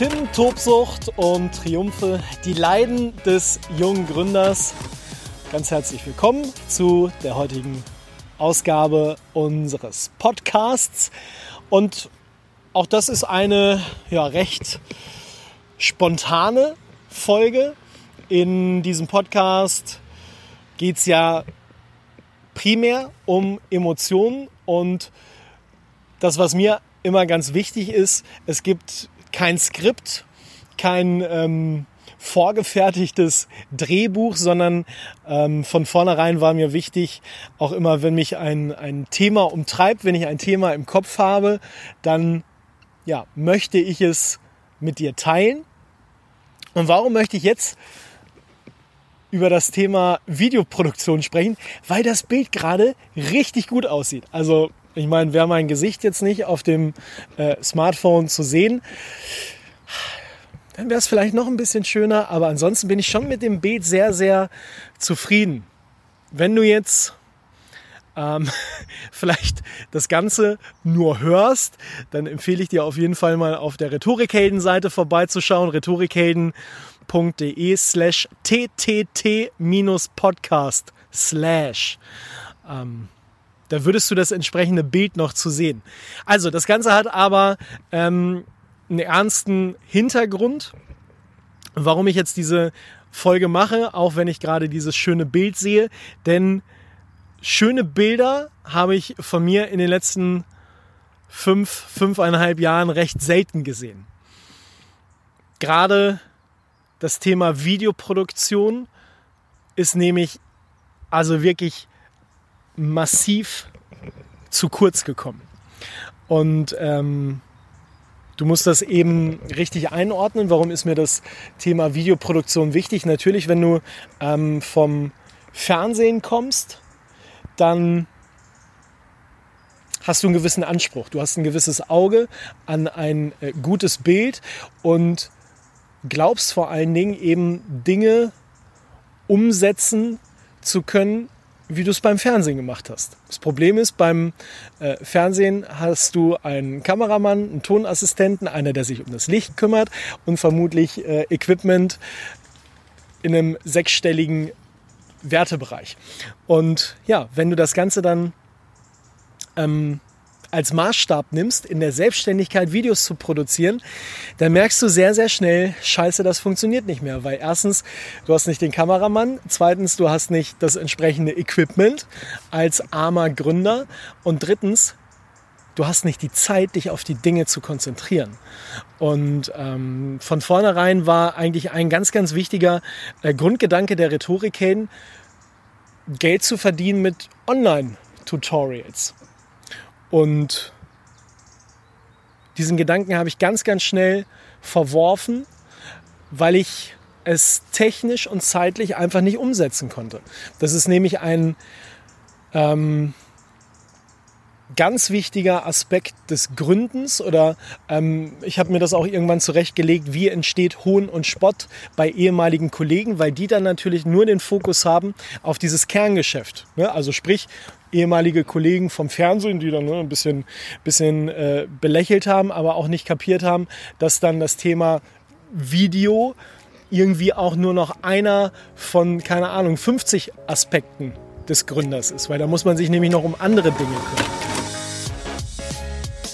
Tim, Tobsucht und Triumphe, die Leiden des jungen Gründers. Ganz herzlich willkommen zu der heutigen Ausgabe unseres Podcasts. Und auch das ist eine ja, recht spontane Folge. In diesem Podcast geht es ja primär um Emotionen und das, was mir immer ganz wichtig ist, es gibt kein Skript, kein ähm, vorgefertigtes Drehbuch, sondern ähm, von vornherein war mir wichtig, auch immer, wenn mich ein, ein Thema umtreibt, wenn ich ein Thema im Kopf habe, dann ja, möchte ich es mit dir teilen. Und warum möchte ich jetzt über das Thema Videoproduktion sprechen? Weil das Bild gerade richtig gut aussieht. Also ich meine, wäre mein Gesicht jetzt nicht auf dem äh, Smartphone zu sehen, dann wäre es vielleicht noch ein bisschen schöner. Aber ansonsten bin ich schon mit dem Bild sehr, sehr zufrieden. Wenn du jetzt ähm, vielleicht das Ganze nur hörst, dann empfehle ich dir auf jeden Fall mal auf der Rhetorikhelden-Seite vorbeizuschauen. rhetorikhelden.de slash ttt-podcast slash. Ähm, da würdest du das entsprechende Bild noch zu sehen. Also das Ganze hat aber ähm, einen ernsten Hintergrund, warum ich jetzt diese Folge mache, auch wenn ich gerade dieses schöne Bild sehe. Denn schöne Bilder habe ich von mir in den letzten fünf, fünfeinhalb Jahren recht selten gesehen. Gerade das Thema Videoproduktion ist nämlich also wirklich massiv zu kurz gekommen. Und ähm, du musst das eben richtig einordnen. Warum ist mir das Thema Videoproduktion wichtig? Natürlich, wenn du ähm, vom Fernsehen kommst, dann hast du einen gewissen Anspruch. Du hast ein gewisses Auge an ein äh, gutes Bild und glaubst vor allen Dingen eben Dinge umsetzen zu können, wie du es beim Fernsehen gemacht hast. Das Problem ist, beim äh, Fernsehen hast du einen Kameramann, einen Tonassistenten, einer, der sich um das Licht kümmert und vermutlich äh, Equipment in einem sechsstelligen Wertebereich. Und ja, wenn du das Ganze dann ähm, als Maßstab nimmst, in der Selbstständigkeit Videos zu produzieren, dann merkst du sehr, sehr schnell, scheiße, das funktioniert nicht mehr. Weil erstens, du hast nicht den Kameramann, zweitens, du hast nicht das entsprechende Equipment als armer Gründer und drittens, du hast nicht die Zeit, dich auf die Dinge zu konzentrieren. Und ähm, von vornherein war eigentlich ein ganz, ganz wichtiger äh, Grundgedanke der Rhetorik hin, Geld zu verdienen mit Online-Tutorials. Und diesen Gedanken habe ich ganz, ganz schnell verworfen, weil ich es technisch und zeitlich einfach nicht umsetzen konnte. Das ist nämlich ein ähm, ganz wichtiger Aspekt des Gründens oder ähm, ich habe mir das auch irgendwann zurechtgelegt, wie entsteht Hohn und Spott bei ehemaligen Kollegen, weil die dann natürlich nur den Fokus haben auf dieses Kerngeschäft. Ne? Also sprich, ehemalige Kollegen vom Fernsehen, die dann ne, ein bisschen, bisschen äh, belächelt haben, aber auch nicht kapiert haben, dass dann das Thema Video irgendwie auch nur noch einer von, keine Ahnung, 50 Aspekten des Gründers ist, weil da muss man sich nämlich noch um andere Dinge kümmern.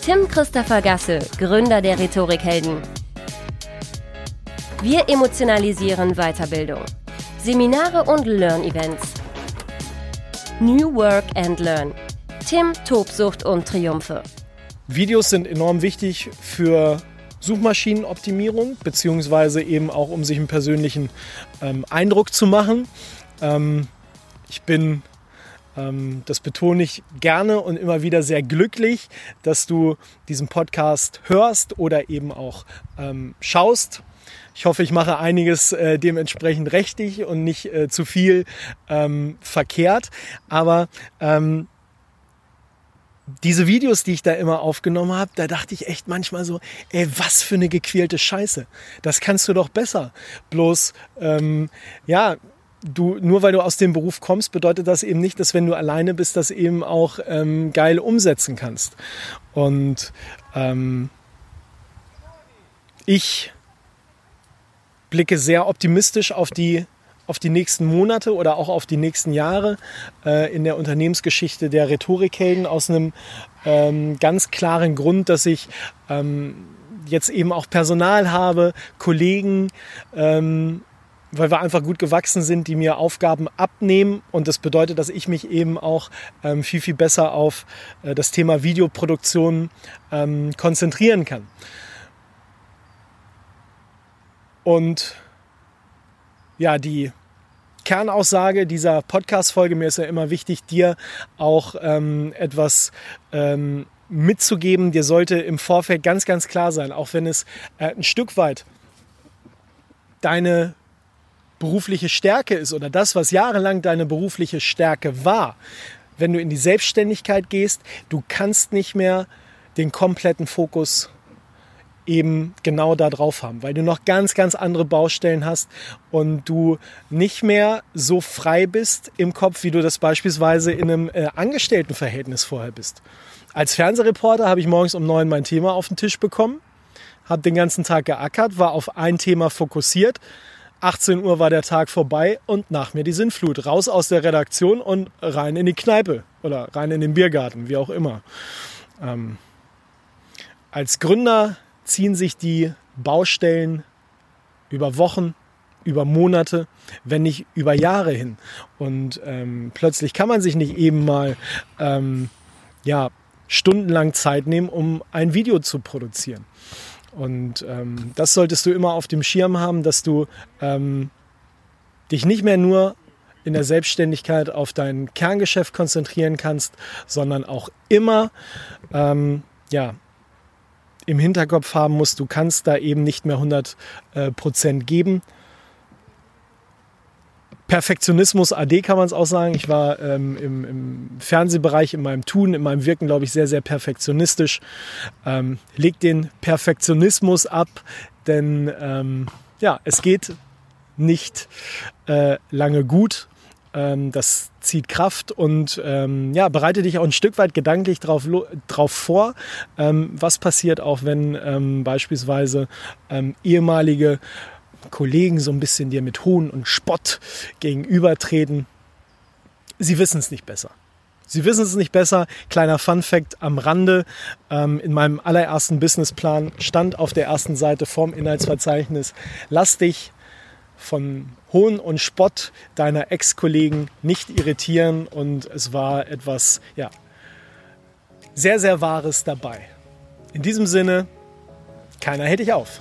Tim Christopher Gasse, Gründer der Rhetorikhelden. Wir emotionalisieren Weiterbildung. Seminare und Learn-Events. New Work and Learn. Tim, Tobsucht und Triumphe. Videos sind enorm wichtig für Suchmaschinenoptimierung, beziehungsweise eben auch, um sich einen persönlichen ähm, Eindruck zu machen. Ähm, ich bin das betone ich gerne und immer wieder sehr glücklich, dass du diesen Podcast hörst oder eben auch ähm, schaust. Ich hoffe, ich mache einiges äh, dementsprechend richtig und nicht äh, zu viel ähm, verkehrt. Aber ähm, diese Videos, die ich da immer aufgenommen habe, da dachte ich echt manchmal so, ey, was für eine gequälte Scheiße. Das kannst du doch besser. Bloß, ähm, ja, du, nur weil du aus dem Beruf kommst, bedeutet das eben nicht, dass wenn du alleine bist, das eben auch ähm, geil umsetzen kannst. Und ähm, ich blicke sehr optimistisch auf die auf die nächsten Monate oder auch auf die nächsten Jahre äh, in der Unternehmensgeschichte der Rhetorikhelden aus einem ähm, ganz klaren Grund, dass ich ähm, jetzt eben auch Personal habe, Kollegen, ähm, weil wir einfach gut gewachsen sind, die mir Aufgaben abnehmen. Und das bedeutet, dass ich mich eben auch ähm, viel, viel besser auf äh, das Thema Videoproduktion ähm, konzentrieren kann. Und ja, die Kernaussage dieser Podcast-Folge, mir ist ja immer wichtig, dir auch ähm, etwas ähm, mitzugeben. Dir sollte im Vorfeld ganz, ganz klar sein, auch wenn es äh, ein Stück weit deine berufliche Stärke ist oder das, was jahrelang deine berufliche Stärke war. Wenn du in die Selbstständigkeit gehst, du kannst nicht mehr den kompletten Fokus eben genau da drauf haben, weil du noch ganz, ganz andere Baustellen hast und du nicht mehr so frei bist im Kopf, wie du das beispielsweise in einem äh, Angestelltenverhältnis vorher bist. Als Fernsehreporter habe ich morgens um neun mein Thema auf den Tisch bekommen, habe den ganzen Tag geackert, war auf ein Thema fokussiert. 18 Uhr war der Tag vorbei und nach mir die Sinnflut. Raus aus der Redaktion und rein in die Kneipe oder rein in den Biergarten, wie auch immer. Ähm, als Gründer ziehen sich die Baustellen über Wochen, über Monate, wenn nicht über Jahre hin. Und ähm, plötzlich kann man sich nicht eben mal ähm, ja, stundenlang Zeit nehmen, um ein Video zu produzieren. Und ähm, das solltest du immer auf dem Schirm haben, dass du ähm, dich nicht mehr nur in der Selbstständigkeit auf dein Kerngeschäft konzentrieren kannst, sondern auch immer ähm, ja, im Hinterkopf haben musst, du kannst da eben nicht mehr 100 äh, Prozent geben. Perfektionismus AD kann man es auch sagen. Ich war ähm, im, im, Fernsehbereich, in meinem Tun, in meinem Wirken, glaube ich, sehr, sehr perfektionistisch. Ähm, leg den Perfektionismus ab, denn ähm, ja, es geht nicht äh, lange gut ähm, das zieht Kraft und ähm, ja, bereite dich auch ein Stück weit gedanklich darauf drauf vor, ähm, was passiert auch, wenn ähm, beispielsweise ähm, ehemalige Kollegen so ein bisschen dir mit Hohn und Spott gegenübertreten. Sie wissen es nicht besser. Sie wissen es nicht besser. Kleiner Fun fact am Rande. Ähm, in meinem allerersten Businessplan stand auf der ersten Seite vorm Inhaltsverzeichnis, lass dich von Hohn und Spott deiner Ex-Kollegen nicht irritieren und es war etwas, ja, sehr, sehr Wahres dabei. In diesem Sinne, keiner hält dich auf.